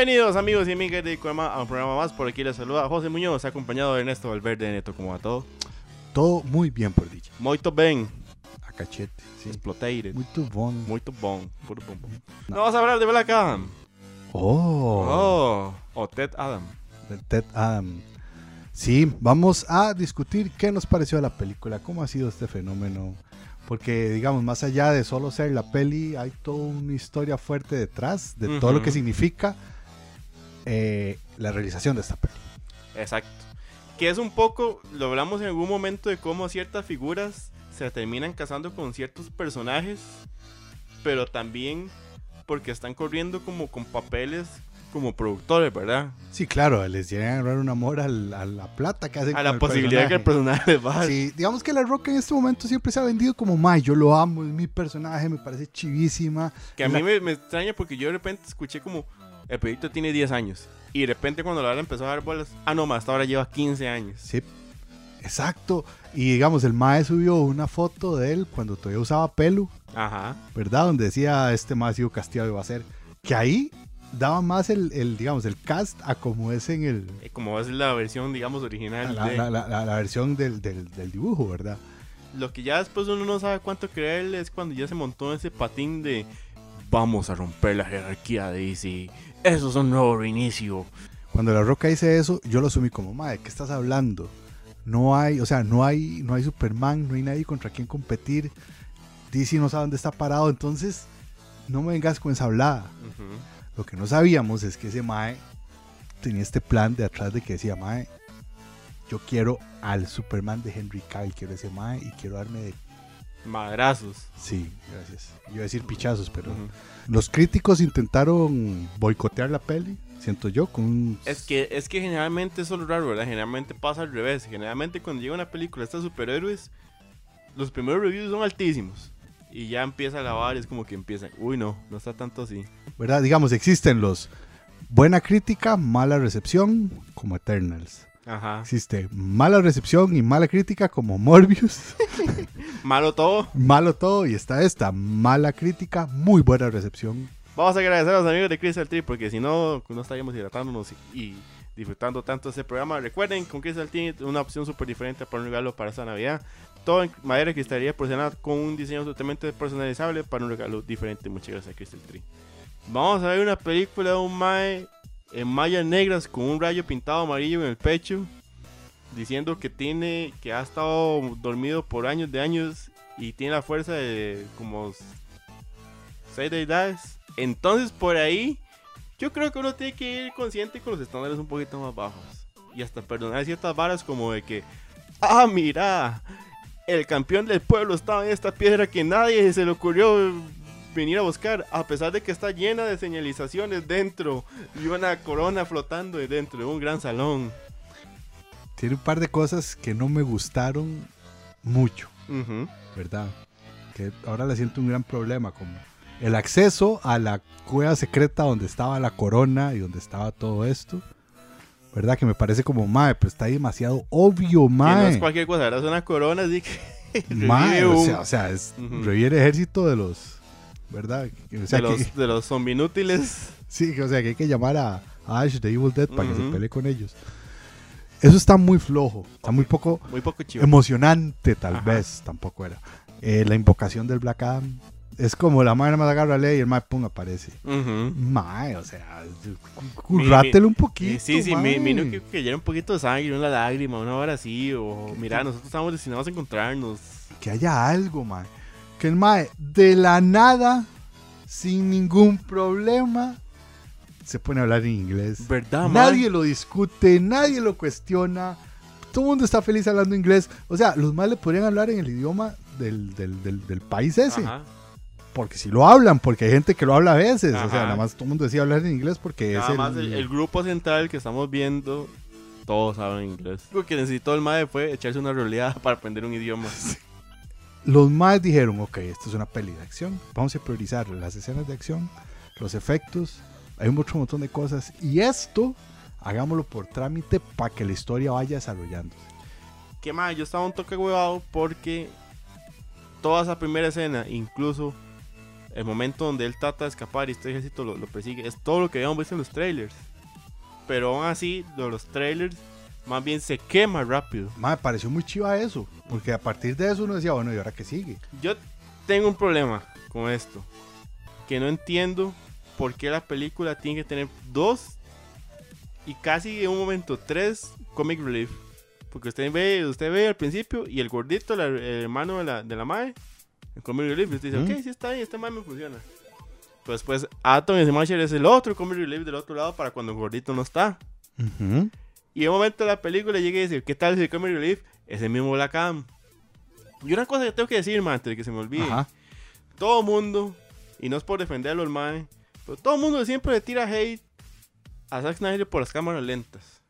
Bienvenidos amigos y amigas de Cuema a un programa más. Por aquí les saluda José Muñoz, acompañado de Ernesto Valverde Neto, como a todo. Todo muy bien por dicha. Muito bem, A cachete. Sí. explotated, Muito bom. muito bom, puro bom. No vamos a hablar de Black Adam. Oh. Oh, o Ted Adam. de Ted Adam. Sí, vamos a discutir qué nos pareció de la película, cómo ha sido este fenómeno. Porque, digamos, más allá de solo ser la peli, hay toda una historia fuerte detrás de todo lo que significa eh, la realización de esta peli. Exacto. Que es un poco, lo hablamos en algún momento de cómo ciertas figuras se terminan casando con ciertos personajes, pero también porque están corriendo como con papeles como productores, ¿verdad? Sí, claro, les llegan a agarrar un amor al- a la plata que hacen A la posibilidad que el personaje. personaje les baje. Sí, digamos que La Roca en este momento siempre se ha vendido como May. Yo lo amo, es mi personaje, me parece chivísima. Que a La- mí me, me extraña porque yo de repente escuché como el proyecto tiene 10 años. Y de repente cuando la hora empezó a dar bolas, ah no, más hasta ahora lleva 15 años. Sí, exacto. Y digamos, el Mae subió una foto de él cuando todavía usaba pelo, Ajá. ¿verdad? Donde decía este Mae ha sido castigado y va a ser. Que ahí daba más el, el, digamos, el cast a como es en el, Eh, Como es la versión, digamos, original. la, de- la- la- versión del, del- del dibujo, ¿verdad? Lo que ya después uno no sabe cuánto creerle es cuando ya se montó ese patín de vamos a romper la jerarquía de DC. Eso es un nuevo reinicio. Cuando La Roca dice eso, yo lo asumí como, Mae, ¿qué estás hablando? No hay, o sea, no hay, no hay Superman, no hay nadie contra quien competir. DC no sabe dónde está parado, entonces no me vengas con esa hablada. Lo que no sabíamos es que ese Mae tenía este plan de atrás de que decía, Mae, yo quiero al Superman de Henry Cavill, quiero ese Mae y quiero darme de... Madrazos. Sí, gracias. Iba a decir pichazos, pero... Ujú. Los críticos intentaron boicotear la peli, siento yo, con un... Es que, es que generalmente eso es lo raro, ¿verdad? Generalmente pasa al revés. Generalmente cuando llega una película de superhéroes, los primeros reviews son altísimos. Y ya empieza a lavar y es como que empiezan. Uy, no, no está tanto así. ¿verdad? Digamos, existen los buena crítica, mala recepción, como Eternals. Ajá. Existe mala recepción y mala crítica, como Morbius. Malo todo. Malo todo, y está esta mala crítica, muy buena recepción. Vamos a agradecer a los amigos de Crystal Tree porque si no, no estaríamos hidratándonos y, disfrutando tanto este programa. Recuerden, con Crystal Tree una opción súper diferente para un regalo para esta Navidad. Todo en madera y cristalería porcelana con un diseño totalmente personalizable para un regalo diferente. Muchas gracias a Crystal Tree. Vamos a ver una película de un Mae en mallas negras con un rayo pintado amarillo en el pecho. Diciendo que tiene, que ha estado dormido por años de años y tiene la fuerza de como seis deidades. Entonces por ahí, yo creo que uno tiene que ir consciente con los estándares un poquito más bajos. Y hasta perdonar ciertas varas como de que, ah, mira, el campeón del pueblo estaba en esta piedra que nadie se le ocurrió venir a buscar, a pesar de que está llena de señalizaciones dentro y una corona flotando dentro de un gran salón. Tiene un par de cosas que no me gustaron mucho. ¿verdad? Que ahora le siento un gran problema, como el acceso a la cueva secreta donde estaba la corona y donde estaba todo esto. ¿Verdad? Que me parece como, mae, pues está demasiado obvio, Que no mae. es cualquier cosa, ahora es una corona así que Mae, o sea, o sea, es revive el ejército de los, ¿verdad? O sea, de, que, los, de los zombie inútiles. sí, que- o sea, que hay que llamar a, a Ash de Evil Dead para que se pelee con ellos. Eso está muy flojo, está muy poco Muy poco chivo. emocionante, tal Ajá. vez, tampoco era. Eh, la invocación del Black Adam es como la madre más agarra ley y el mae pum aparece. Ujú. Mae, o sea, currátelo un poquito. sí, sí, mae. mi, mi, que, que llena un poquito de sangre, una lágrima, una hora así, o mira, nosotros estamos destinados a encontrarnos. que haya algo, mae. Que el mae, de la nada, sin ningún problema, se pone a hablar en inglés. ¿Verdad, man? Nadie lo discute, nadie lo cuestiona. Todo el mundo está feliz hablando inglés. O sea, los más le podrían hablar en el idioma del, del, del- del país ese. Ajá. Porque si lo hablan, porque hay gente que lo habla a veces. O sea, nada más todo el mundo decía hablar en inglés porque Nada es el, más el, el grupo central que estamos viendo, todos hablan inglés. Lo que necesitó el MAE fue echarse una realidad para aprender un idioma. Los más dijeron, ok, esto es una peli de acción. Vamos a priorizar las escenas de acción, los efectos. Hay un otro montón de cosas. Y esto, hagámoslo por trámite para que la historia vaya desarrollándose. Que más, yo estaba un toque huevado porque toda esa primera escena, incluso el momento donde él trata de escapar y este ejército lo, persigue, es todo lo que habíamos visto en los trailers. Pero aún así, los trailers más bien se quema rápido. Mae, pareció muy chiva eso. Porque a partir de eso uno decía, bueno, ¿y ahora qué sigue? Yo tengo un problema con esto. Que no entiendo por qué la película tiene que tener dos y casi en un momento tres comic relief. Porque usted ve, usted ve al principio y el gordito, la- el hermano de la, de la mae, el comic relief, y usted dice, Ujú. ok, sí está bien, este mae me funciona. Pues después Atom y Smasher es el otro comic relief del otro lado para cuando el gordito no está. Ujú. Y en un momento de la película llega y dice, ¿qué tal si el comic relief? Es el mismo Black Adam. Y una cosa que tengo que decir, man, antes de que se me olvide Ajá. todo mundo, y no es por defenderlo el mae, pero todo el mundo siempre le tira hate a Zack Snyder por las cámaras lentas.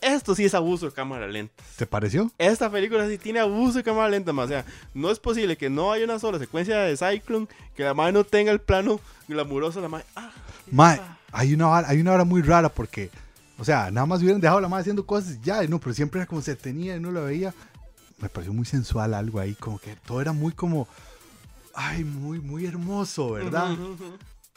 Esto sí es abuso de cámara lenta. ¿Te pareció? Esta película sí tiene abuso de cámara lenta, más. O sea, no es posible que no haya una sola secuencia de Cyclone, que la madre no tenga el plano glamuroso, la madre. Ah, hay una, hay una hora muy rara porque, o sea, nada más hubieran dejado la madre haciendo cosas ya, no, pero siempre era como se tenía y no lo veía. Me pareció muy sensual algo ahí, como que todo era muy como, ay, muy, muy hermoso, ¿verdad?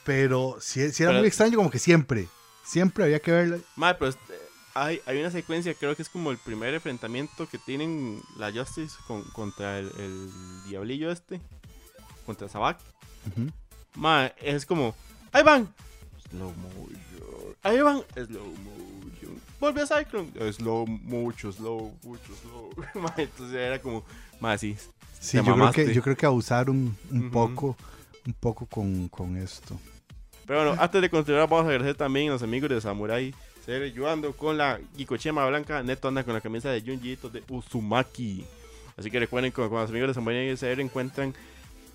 Pero sí, sí era Pero- muy extraño, como que siempre, siempre había que verla. Mae, pero este, hay, hay una secuencia, creo que es como el primer enfrentamiento que tienen la Justice con- contra el, el diablillo este, contra Sabak. Ujú. Ma, es como, ahí van. Slow motion. Ahí van. Slow motion. Volvió a Cyclone. Slow, mucho, slow, mucho, slow. Entonces era como, ma, sí. Sí, yo creo, que, yo creo que abusaron un poco, un poco con, con esto. Pero bueno, antes de continuar, vamos a agradecer también a los amigos de Samurai. Seguir ayudando con la Gikochema Blanca. Neto anda con la camisa de Junji Ito de Uzumaki. Así que recuerden que con los amigos de Samurai se encuentran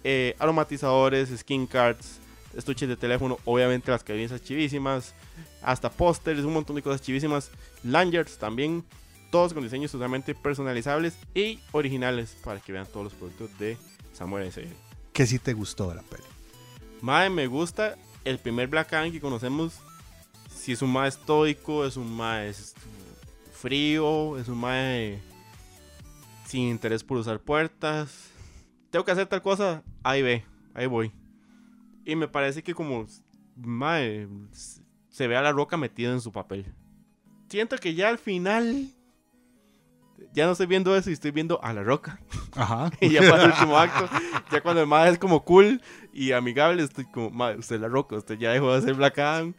eh, aromatizadores, skin cards, estuches de teléfono, obviamente las camisas chivísimas, hasta pósters, un montón de cosas chivísimas, lanyards también, todos con diseños totalmente personalizables y originales para que vean todos los productos de Samurai SR. ¿Qué sí te gustó de la peli? Mae, me gusta el primer Black Adam que conocemos. Si es un mae estoico, es un mae frío, es un mae sin interés por usar puertas. Tengo que hacer tal cosa, ahí ve, ahí voy. Y me parece que como mae, se ve a la roca metida en su papel. Siento que ya al final ya no estoy viendo eso y estoy viendo a la roca. Ajá. Y ya para el último acto, ya cuando el mae es como cool y amigable, estoy como, mae, usted es la roca, usted ya dejó de ser Black Adam.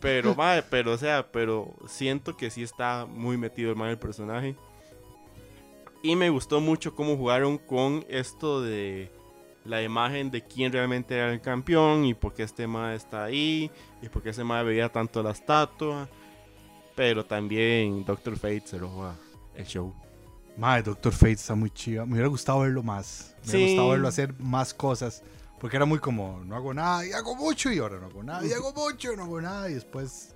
Pero, mae, pero, o sea, pero siento que sí está muy metido el mae el personaje. Y me gustó mucho cómo jugaron con esto de la imagen de quién realmente era el campeón y por qué este mae está ahí y por qué ese mae veía tanto la estatua. Pero también Doctor Fate se roba el show. Madre, Doctor Fate está muy chido. Me hubiera gustado verlo más. Me hubiera Sí. gustado verlo hacer más cosas. Porque era muy como, no hago nada y hago mucho y ahora no hago nada y hago mucho y no hago nada y después...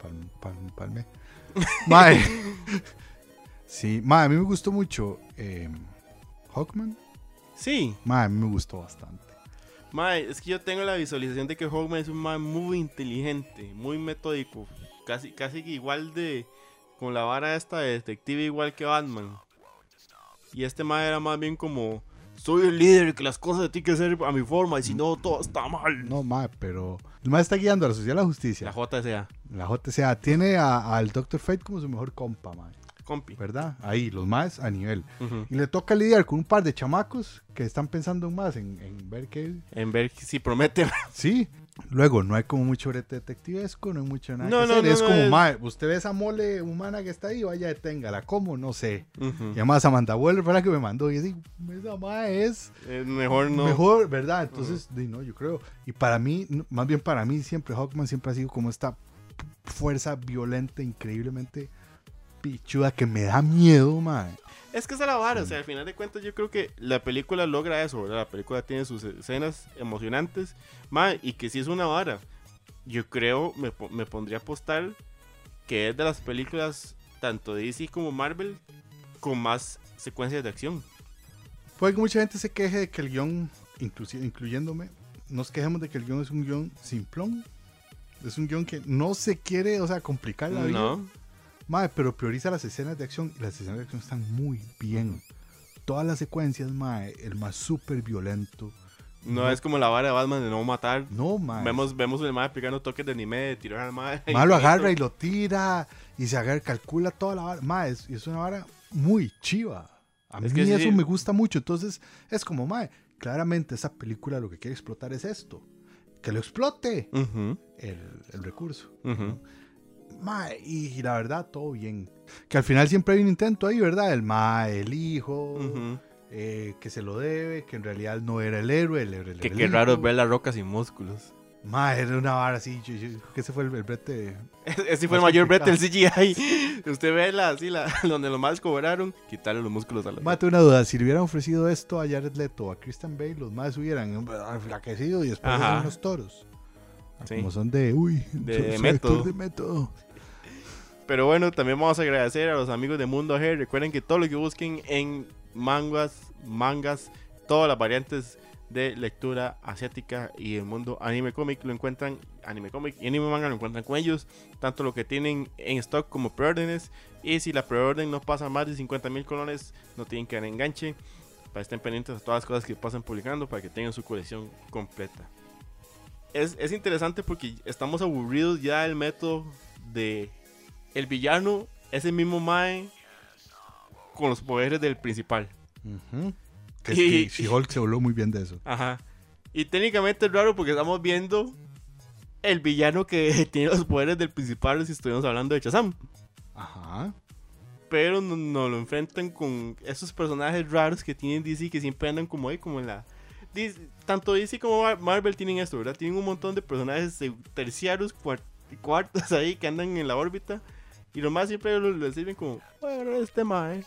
Palme. Palme. palme. Mae. sí, mae, a mí me gustó mucho eh, Hawkman. Sí, Mae, me gustó bastante. Mae, es que yo tengo la visualización de que Hawkman es un mae muy inteligente, muy metódico, casi, casi igual de con la vara esta de detective igual que Batman. Y este mae era más bien como soy el líder, que las cosas tienen que ser a mi forma y si no todo está mal. No, mae, pero... El mae está guiando a la sociedad de la justicia. La JSA, La JCA tiene a- al Doctor Fate como su mejor compa, mae. Compi. ¿Verdad? Ahí, los más a nivel. Y le toca lidiar con un par de chamacos que están pensando más en, en ver qué. En ver si promete. Sí. Luego, no hay como mucho brete detectivesco, no hay mucho nada. No, que no, hacer. no, es no, como, es- mae, usted ve esa mole humana que está ahí, vaya, deténgala. ¿Cómo? No sé. Ujú. Y además, Amanda Waller fue la que me mandó. Y así, esa mae es mejor no. mejor, ¿verdad? Entonces, di, no, yo creo. Y para mí, más bien para mí, siempre Hawkman siempre ha sido como esta fuerza violenta, increíblemente pichuda que me da miedo, mae. Es que es la vara, o sea, al final de cuentas yo creo que la película logra eso, ¿verdad? La película tiene sus escenas emocionantes, ma, y que si es una vara. Yo creo, me, me pondría a apostar que es de las películas, tanto DC como Marvel, con más secuencias de acción. Puede que mucha gente se queje de que el guion, incluyéndome, nos quejemos de que el guion es un guion simplón. Es un guion que no se quiere, o sea, complicar la vida. No, Mae, pero prioriza las escenas de acción y las escenas de acción están muy bien. todas las secuencias, mae, el más súper violento. No, No. es como la vara de Batman de no matar. No, mae. Vemos, vemos el mae aplicando toques de anime, de tirar al mae. Mae lo agarra y lo tira y se agarra, calcula toda la vara. Mae, es, es una vara muy chiva. A Es mí que eso sí. me gusta mucho. Entonces, es como, mae, claramente esa película lo que quiere explotar es esto. Que lo explote el, el recurso. ujú. Mae, y, la verdad, todo bien. Que al final siempre hay un intento ahí, ¿verdad? El mae, el hijo, eh, que se lo debe, que en realidad no era el héroe, el héroe Que el qué raro hijo. ver la roca sin músculos. Mae, era una vara así. Yo, yo creo que ese fue el, el brete. Ese fue el mayor brete del CGI. Usted ve la, así, la, donde los más cobraron, quitarle los músculos a la Mate una duda, si le hubieran ofrecido esto a Jared Leto o a Christian Bale, los más hubieran enflaquecido y después eran unos toros. Sí. Como son de, uy, De soy- método. actor de método. Pero bueno, también vamos a agradecer a los amigos de Mundo G. Recuerden que todo lo que busquen en mangas, mangas, todas las variantes de lectura asiática y el mundo anime cómic lo encuentran, anime cómic y anime manga lo encuentran con ellos, tanto lo que tienen en stock como preórdenes. Y si la preorden no pasa más de 50 mil colones, no tienen que dar enganche. Para estén pendientes de todas las cosas que pasan publicando para que tengan su colección completa. Es, es interesante porque estamos aburridos ya del método de el villano es el mismo Mae con los poderes del principal. Que es Y- que She-Hulk se habló muy bien de eso. Ajá. Y técnicamente es raro porque estamos viendo el villano que tiene los poderes del principal si estuviéramos hablando de Shazam. Ajá. Pero nos no lo enfrentan con esos personajes raros que tienen DC que siempre andan como ahí, como en la... Tanto DC como Mar- Marvel tienen esto, ¿verdad? Tienen un montón de personajes terciarios, cuart- cuartos ahí que andan en la órbita. Y lo más siempre lo- les sirven como, bueno, este mae.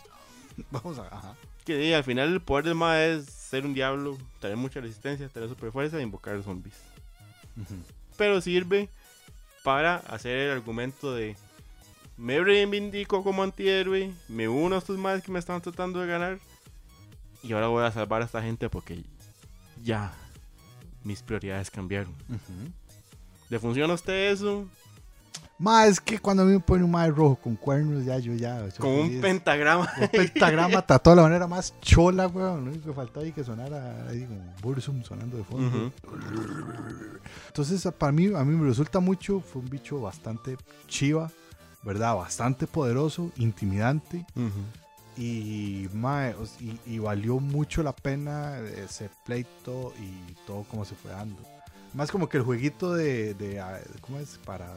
Vamos a. Ajá. Que sí, al final el poder del mae es ser un diablo, tener mucha resistencia, tener super fuerza e invocar zombies. Ujú. Pero sirve para hacer el argumento de me reivindico como antihéroe, me uno a estos más que me están tratando de ganar y ahora voy a salvar a esta gente porque ya mis prioridades cambiaron. ¿Le funciona a usted eso? Ma, es que cuando a mí me pone un mae rojo con cuernos, ya yo ya. Con un pentagrama. Un pentagrama tatuado de la manera más chola, weón. Lo único que faltaba ahí que sonara ahí como Bursum sonando de fondo. Entonces, para mí, a mí me resulta mucho. Fue un bicho bastante chiva, ¿verdad? Bastante poderoso, intimidante. Y, mae, y, y valió mucho la pena ese pleito y todo como se fue dando. Más como que el jueguito de, de, ah, ¿cómo es? Para,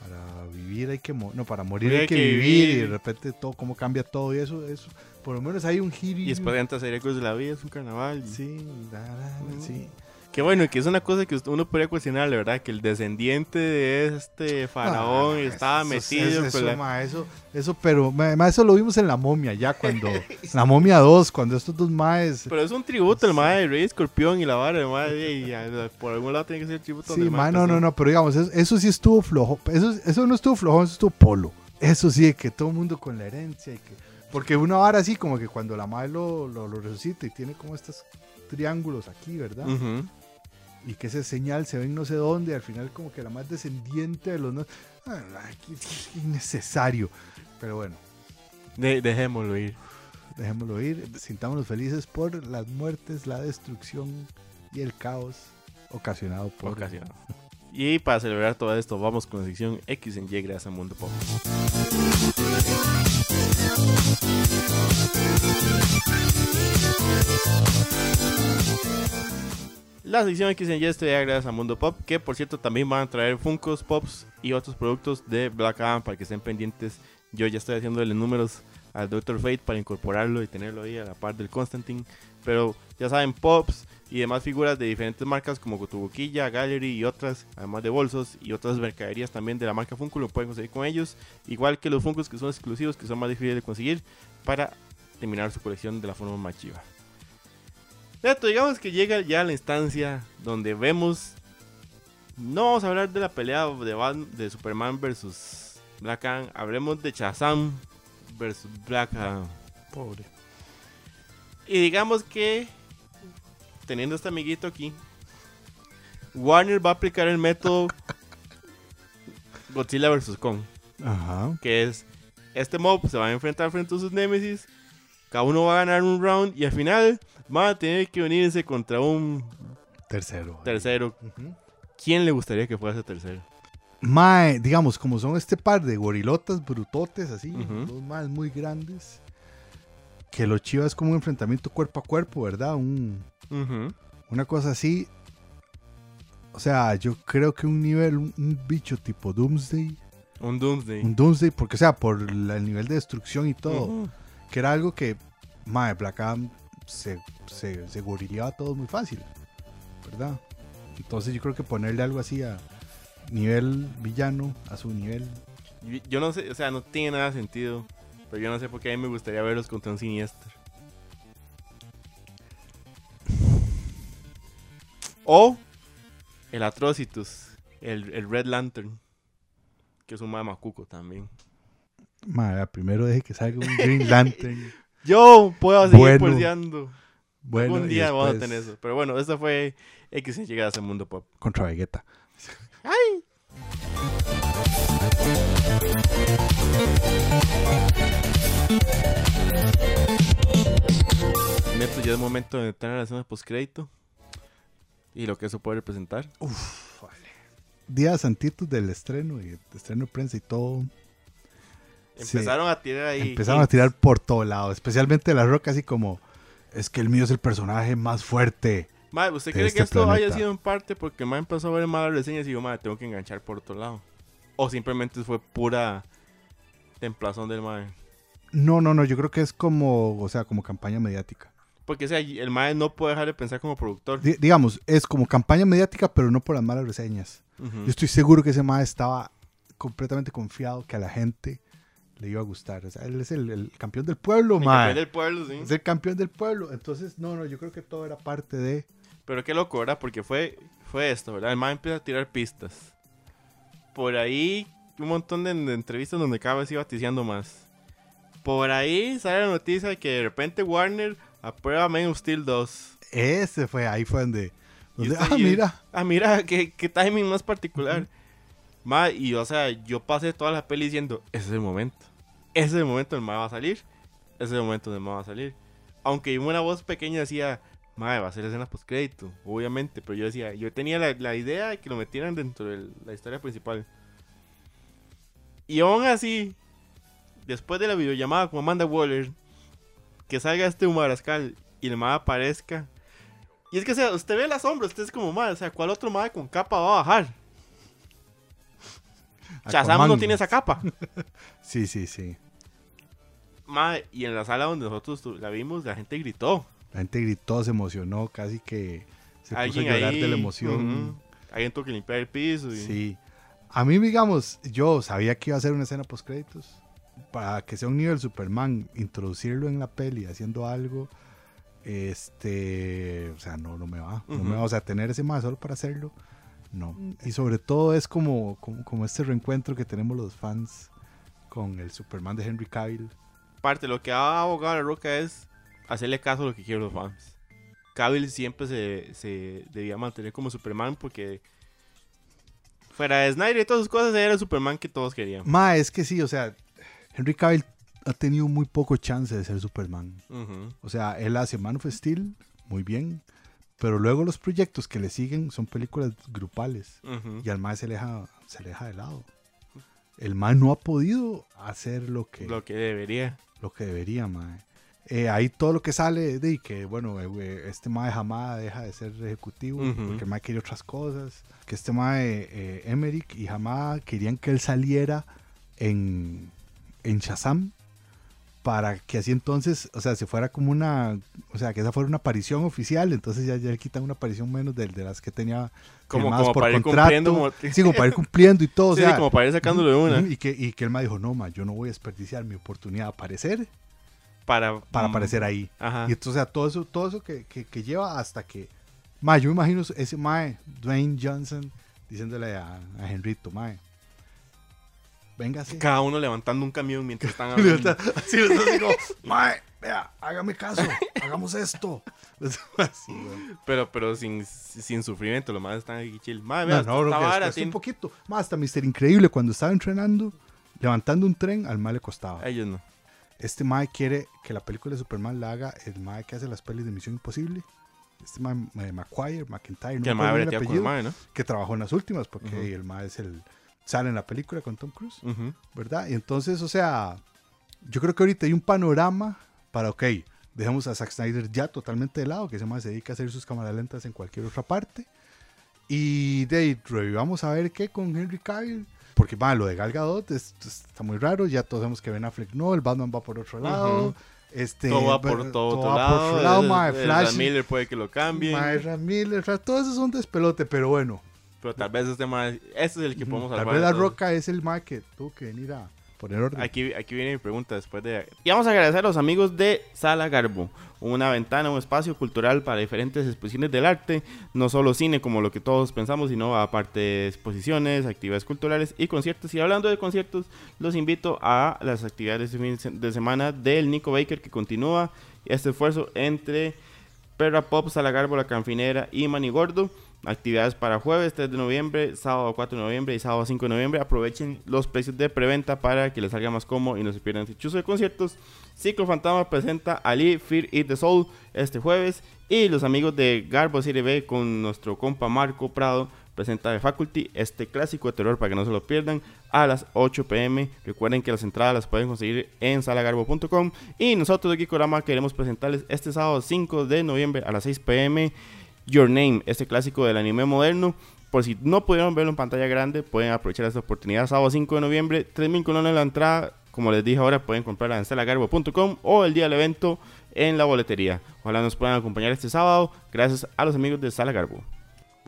para vivir hay que morir, no, para morir hay que, vivir, y de repente todo, cómo cambia todo y eso, eso, por lo menos hay un giro. Y después de antes de la Vida, es un carnaval. Sí, sí. Qué bueno, y que es una cosa que uno podría cuestionar, ¿verdad? Que el descendiente de este faraón Ah, estaba eso- metido eso, la- ma, eso, eso, pero ma, eso lo vimos en la momia ya cuando, la momia 2, cuando estos dos maes Pero es un tributo al mae de Rey Escorpión y la vara de mae y a- por algún lado tiene que ser el tributo Sí, mae, no, no, no, pero digamos, eso, eso sí estuvo flojo. Eso, eso no estuvo flojo, eso estuvo polo. Eso sí, que todo el mundo con la herencia y que. Porque una vara así, como que cuando la madre lo, lo, lo resucita y tiene como estos triángulos aquí, ¿verdad? Ujú. Y que ese señal se ve en no sé dónde, al final como que la más descendiente de los. No, Ah, qué- qué innecesario. Pero bueno, De- dejémoslo ir. dejémoslo ir. Sintámonos felices por las muertes, la destrucción y el caos ocasionado por. Ocasionado. Y para celebrar todo esto, vamos con la sección X en Y gracias a Mundo Pop. La sección X en Y gracias a Mundo Pop, que por cierto también van a traer Funkos Pops y otros productos de Black Adam para que estén pendientes. Yo ya estoy haciéndole números al Doctor Fate para incorporarlo y tenerlo ahí a la par del Constantine. Pero ya saben, Pops y demás figuras de diferentes marcas como Cotuboquilla, Gallery y otras, además de bolsos y otras mercaderías también de la marca Funko, lo pueden conseguir con ellos. Igual que los Funkos que son exclusivos, que son más difíciles de conseguir para terminar su colección de la forma más chiva. Esto, digamos que llega ya la instancia donde vemos. No vamos a hablar de la pelea de, Bat- de Superman versus Black Adam. Hablemos de Shazam versus Black Adam. Pobre. Y digamos que, teniendo este amiguito aquí, Warner va a aplicar el método Godzilla vs. Kong. Ajá. Que es, este mob se va a enfrentar frente a sus némesis Cada uno va a ganar un round y al final van a tener que unirse contra un Tercero. tercero. ¿Quién le gustaría que fuese tercero? Mae, digamos, como son este par de gorilotas brutotes, así, Ujú. dos más muy grandes. Que lo chiva es como un enfrentamiento cuerpo a cuerpo, ¿verdad? Un, una cosa así. O sea, yo creo que un nivel, un, un bicho tipo Doomsday. Un Doomsday. Un Doomsday, porque, o sea, por la- el nivel de destrucción y todo. Que era algo que, mae, Black Adam se, se, se gorileaba todo muy fácil, ¿verdad? Entonces yo creo que ponerle algo así a nivel villano, a su nivel. Yo no sé, o sea, no tiene nada de sentido. Pero yo no sé por qué a mí me gustaría verlos contra un siniestro. O el Atrocitus, el, el Red Lantern, que es un mamacuco también. Mae, vea, primero deje que salga un Green Lantern. Yo puedo seguir Bueno. Bueno, Algún y día vamos a después tener eso. Pero bueno, esta fue X en llegada a ese mundo pop. Contra Vegeta. Neto, ya es momento de entrar a la escena post-crédito. Y lo que eso puede representar. Días antitos del estreno y el estreno de prensa y todo. Sí. Empezaron a tirar ahí. Empezaron a tirar por todo lado, especialmente la roca así como es que el mío es el personaje más fuerte. Mae, ¿usted cree este que esto haya sido en parte porque el mae empezó a ver malas reseñas y dijo, mae, tengo que enganchar por otro lado? O simplemente fue pura templazón del mae. No, no, no, yo creo que es como, o sea, como campaña mediática. Porque, o sea, el mae no puede dejar de pensar como productor. Di- digamos, es como campaña mediática, pero no por las malas reseñas. Yo estoy seguro que ese mae estaba completamente confiado que a la gente le iba a gustar. O sea, él es el, el campeón del pueblo, El mae. campeón del pueblo, sí. Es el campeón del pueblo. Entonces, no, no, yo creo que todo era parte de. Pero qué loco, ¿verdad? Porque fue, fue esto, ¿verdad? El mae empieza a tirar pistas. Por ahí, un montón de, de entrevistas donde cada vez iba ticiando más. Por ahí sale la noticia de que de repente Warner aprueba Man of Steel 2. Ese fue, ahí fue donde. Y donde- usted- ah, mira. Ah, mira, qué, qué timing más particular. Ma, y o sea, yo pasé toda la peli diciendo, ese es el momento. Ese es el momento donde el ma va a salir. Ese es el momento donde el ma va a salir. Aunque una voz pequeña decía, ma, va a ser escena post crédito, obviamente. Pero yo decía, yo tenía la, la idea de que lo metieran dentro de la historia principal. Y aún así, después de la videollamada con Amanda Waller, que salga este Humarascal y el ma aparezca. Y es que, o sea, usted ve la sombra, usted es como, ma, o sea, ¿cuál otro ma con capa va a bajar? Shazam no tiene esa capa. Sí, sí, sí. Ma, y en la sala donde nosotros la vimos, la gente gritó. La gente gritó, se emocionó, casi que se puso a llorar ahí, de la emoción. ujú, Alguien tuvo que limpiar el piso. Y... Sí. A mí, digamos, yo sabía que iba a ser una escena post créditos. Para que sea un nivel Superman, introducirlo en la peli haciendo algo, este, o sea, no, no me va. No Ujú. me va. O sea, tener ese más solo para hacerlo, no. Y sobre todo es como, como, como este reencuentro que tenemos los fans con el Superman de Henry Cavill. Parte, lo que ha abogado a la roca es hacerle caso a lo que quieren los fans. Cavill siempre se, se debía mantener como Superman porque fuera de Snyder y todas sus cosas era el Superman que todos querían. Ma, es que sí, o sea, Henry Cavill ha tenido muy poco chance de ser Superman. O sea, él hace Man of Steel, muy bien. Pero luego los proyectos que le siguen son películas grupales. Y al MAE se le deja, se le deja de lado. El MAE no ha podido hacer lo que, Lo que debería. Lo que debería, MAE. Eh, ahí todo lo que sale de que, bueno, eh, eh, este MAE jamás deja de ser ejecutivo porque el MAE quería otras cosas. Que este MAE, eh, Emmerich y jamás querían que él saliera en, en Shazam para que así entonces, o sea, se fuera como una, o sea, que esa fuera una aparición oficial, entonces ya, ya le quitan una aparición menos de, de las que tenía Como, por para ir contrato. cumpliendo. Como... Sí, como para ir cumpliendo y todo, o Sí, sea, sí, como para ir sacándolo de una. y que, y que él me dijo, no, ma, yo no voy a desperdiciar mi oportunidad de aparecer Para, para mm, aparecer ahí. Ajá. Y entonces, o sea, todo eso, todo eso que, que, que lleva hasta que, ma, yo me imagino ese mae, Dwayne Johnson, diciéndole a, a Henrito, mae, véngase. Cada uno levantando un camión mientras están hablando. Así, así como, mae, vea, hágame caso, hagamos esto. Así. Pero, pero sin, sin sufrimiento, los más están aquí chill. No, vea, no, no, vara tiene- un poquito. Más hasta Mister Increíble, cuando estaba entrenando, levantando un tren, al mal le costaba. A ellos no. Este Mae quiere que la película de Superman la haga el Mae que hace las pelis de Misión Imposible. Este Mae eh, McQuire, McIntyre, no Que el mae bien el con el apellido, mae, ¿no? que trabajó en las últimas, porque el Mae es el. Sale en la película con Tom Cruise. Ujú. ¿verdad? Y entonces, o sea, yo creo que ahorita hay un panorama para, ok, dejemos a Zack Snyder ya totalmente de lado, que ese más se dedica a hacer sus cámaras lentas en cualquier otra parte. Y de ahí revivamos a ver qué con Henry Cavill. Porque, va, lo de Gal Gadot es- está muy raro, ya todos sabemos que Ben Affleck no, el Batman va por otro lado. Ujú. Este, todo va por va- todo, otro va lado. por otro lado, el- el Flash, Miller puede que lo Ezra Miller, todo eso es un despelote, pero bueno. Pero tal vez este mae, este es el que podemos Tal salvar. vez de la. Roca es el mae que tuvo que venir a poner orden. Aquí, aquí viene mi pregunta después de... Y vamos a agradecer a los amigos de Sala Garbo, una ventana, un espacio cultural para diferentes exposiciones del arte, no solo cine como lo que todos pensamos, sino aparte de exposiciones, actividades culturales y conciertos. Y hablando de conciertos, los invito a las actividades de fin de semana del Nico Baker que continúa este esfuerzo entre Perra Pop, Sala Garbo, La Canfinera y Manigordo. Actividades para jueves 3 de noviembre, sábado 4 de noviembre y sábado 5 de noviembre. Aprovechen los precios de preventa para que les salga más cómodo y no se pierdan este chuzo de conciertos. Ciclo Fantasma presenta Ali, Fear y The Soul este jueves. Y los amigos de Garbo Serie B con nuestro compa Marco Prado presenta The Faculty, este clásico de terror para que no se lo pierdan, a las 8 pm. Recuerden que las entradas las pueden conseguir en salagarbo.com. Y nosotros de Gikorama queremos presentarles este sábado 5 de noviembre a las 6 pm Your Name, este clásico del anime moderno. Por si no pudieron verlo en pantalla grande, pueden aprovechar esta oportunidad. Sábado 5 de noviembre, 3.000 colones la entrada. Como les dije ahora, pueden comprarla en stelagarbo.com o el día del evento en la boletería. Ojalá nos puedan acompañar este sábado. Gracias a los amigos de Sala Garbo.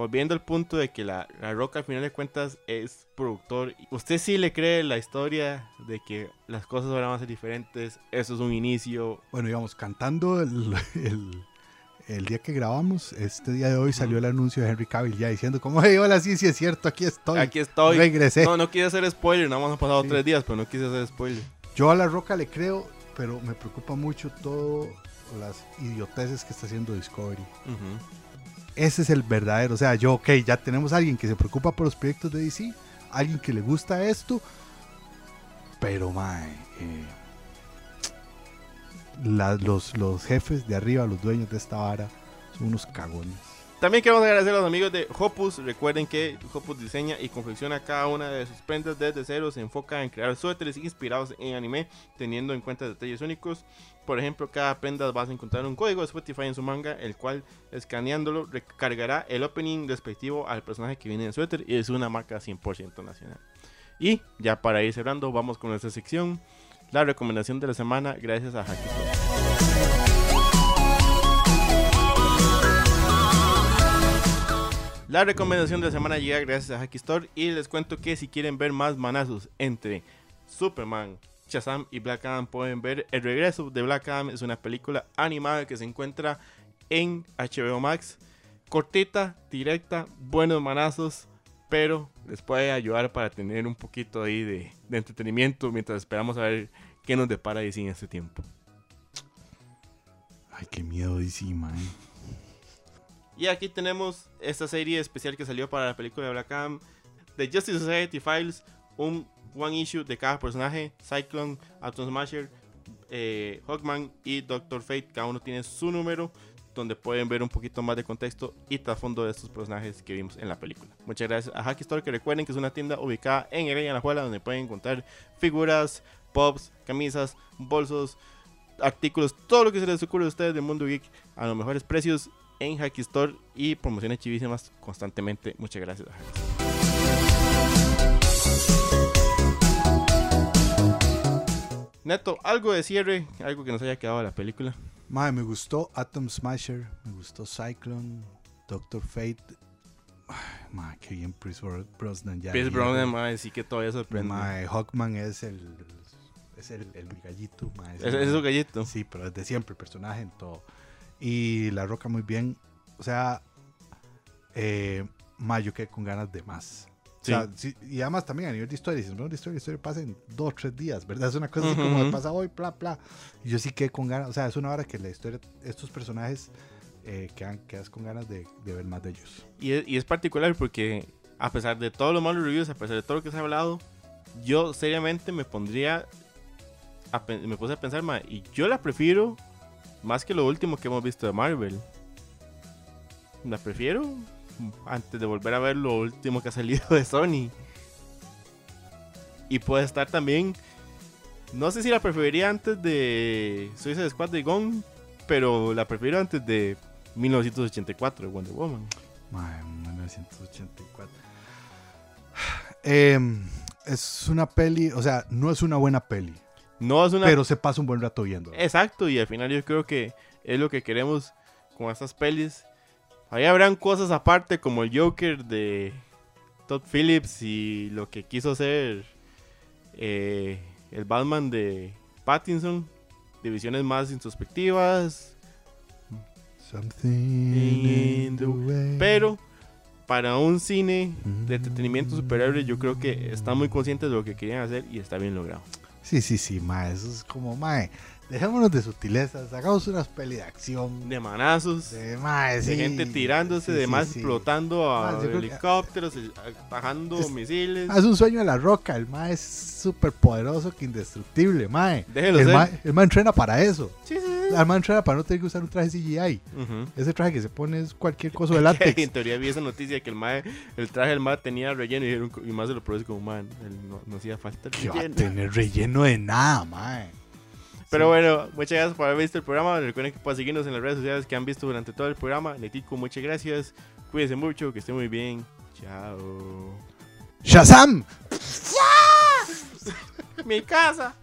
Volviendo al punto de que la, la Roca al final de cuentas es productor. ¿Usted sí le cree la historia de que las cosas ahora van a ser diferentes? Eso es un inicio. Bueno, digamos, cantando el, el, el día que grabamos, este día de hoy salió el anuncio de Henry Cavill ya diciendo como, hey, hola, sí, sí es cierto, aquí estoy. Aquí estoy. Regresé. No, no quise hacer spoiler, nada más han pasado Sí. tres días, pero no quise hacer spoiler. Yo a La Roca le creo, pero me preocupa mucho todo las idioteces que está haciendo Discovery. Ese es el verdadero, o sea, yo, ok, ya tenemos a alguien que se preocupa por los proyectos de DC, alguien que le gusta esto, pero, mae, eh, los, los jefes de arriba, los dueños de esta vara, son unos cagones. También queremos agradecer a los amigos de Hopus. Recuerden que Hopus diseña y confecciona cada una de sus prendas desde cero. Se enfoca en crear suéteres inspirados en anime, teniendo en cuenta detalles únicos. Por ejemplo, cada prenda vas a encontrar un código de Spotify en su manga, el cual escaneándolo recargará el opening respectivo al personaje que viene en suéter y es una marca 100% nacional. Y ya para ir cerrando, vamos con nuestra sección, la recomendación de la semana, gracias a Hacky Store. La recomendación de la semana llega gracias a Hacky Store y les cuento que si quieren ver más manazos entre Superman, Shazam y Black Adam pueden ver El regreso de Black Adam. Es una película animada que se encuentra en HBO Max. Cortita, directa, buenos manazos, pero les puede ayudar para tener un poquito ahí de, de entretenimiento mientras esperamos a ver qué nos depara DC en este tiempo. Ay, qué miedo DC, man. Y aquí tenemos esta serie especial que salió para la película de Black Adam, The Justice Society Files, un one issue de cada personaje, Cyclone, Atom Smasher, eh, Hawkman y Doctor Fate, cada uno tiene su número, donde pueden ver un poquito más de contexto y trasfondo de estos personajes que vimos en la película. Muchas gracias a Hacky Store, que recuerden que es una tienda ubicada en Heredia, Alajuela, donde pueden encontrar figuras, pops, camisas, bolsos, artículos, todo lo que se les ocurre a ustedes del mundo geek a los mejores precios en Hacky Store y promociones chivísimas constantemente. Muchas gracias a Hacky Neto, algo de cierre, algo que nos haya quedado de la película. Mae, me gustó Atom Smasher, me gustó Cyclone, Doctor Fate. Ay, qué bien Chris Bro- Brosnan ya. Viejo. Brosnan, mae, sí que todavía sorprende. Mae, Hawkman es el es el, el gallito, mae, ese Es, su gallito. Sí, pero desde siempre, el personaje en todo. Y La Roca muy bien. O sea, eh, yo quedé con ganas de más. O Sí. sea, sí, y además también a nivel de historia, si no de historia, historia pasa en dos o tres días, ¿verdad? Es una cosa así como Ujú. de pasa hoy, bla, bla. Y yo sí quedé con ganas, o sea, es una hora que la historia, estos personajes eh, quedan, quedas con ganas de, de ver más de ellos. Y es, y es particular porque, a pesar de todos los malos reviews, a pesar de todo lo que se ha hablado, yo seriamente me pondría a me puse a pensar, ma, y yo la prefiero más que lo último que hemos visto de Marvel. La prefiero antes de volver a ver lo último que ha salido de Sony. Y puede estar también. No sé si la preferiría antes de Suicide Squad de Gone, pero la prefiero antes de 1984 de Wonder Woman. 1984. Em, es una peli, o sea, no es una buena peli, No es una pero se pasa un buen rato viendo. Exacto, y al final yo creo que es lo que queremos con estas pelis. Ahí habrán cosas aparte como el Joker de Todd Phillips y lo que quiso hacer eh, el Batman de Pattinson. Divisiones más introspectivas. Something the. Pero para un cine de entretenimiento superhéroe yo creo que están muy conscientes de lo que querían hacer y está bien logrado. Sí, sí, sí, mae, eso es como, mae, dejémonos de sutilezas, hagamos unas peli de acción. De manazos. De, mae, de sí, gente tirándose, sí, de más sí. explotando a creo que- helicópteros, eh, bajando Es- misiles. Es un sueño de la roca, el mae es súper poderoso que indestructible, mae. Déjelo El ser. mae, el mae entrena para eso. Sí, sí, sí. El mae entrena para no tener que usar un traje CGI. Ese traje que se pone es cualquier cosa de en látex. teoría vi esa noticia de que el mae, el traje del mae tenía relleno y, y más se lo produce como man, no, no hacía falta el que va a relleno". tener relleno de nada, mae. Pero Sí. bueno, muchas gracias por haber visto el programa. Recuerden que pueden seguirnos en las redes sociales que han visto durante todo el programa. Netico, muchas gracias. Cuídense mucho, que estén muy bien. Chao. ¡Shazam! Mi casa.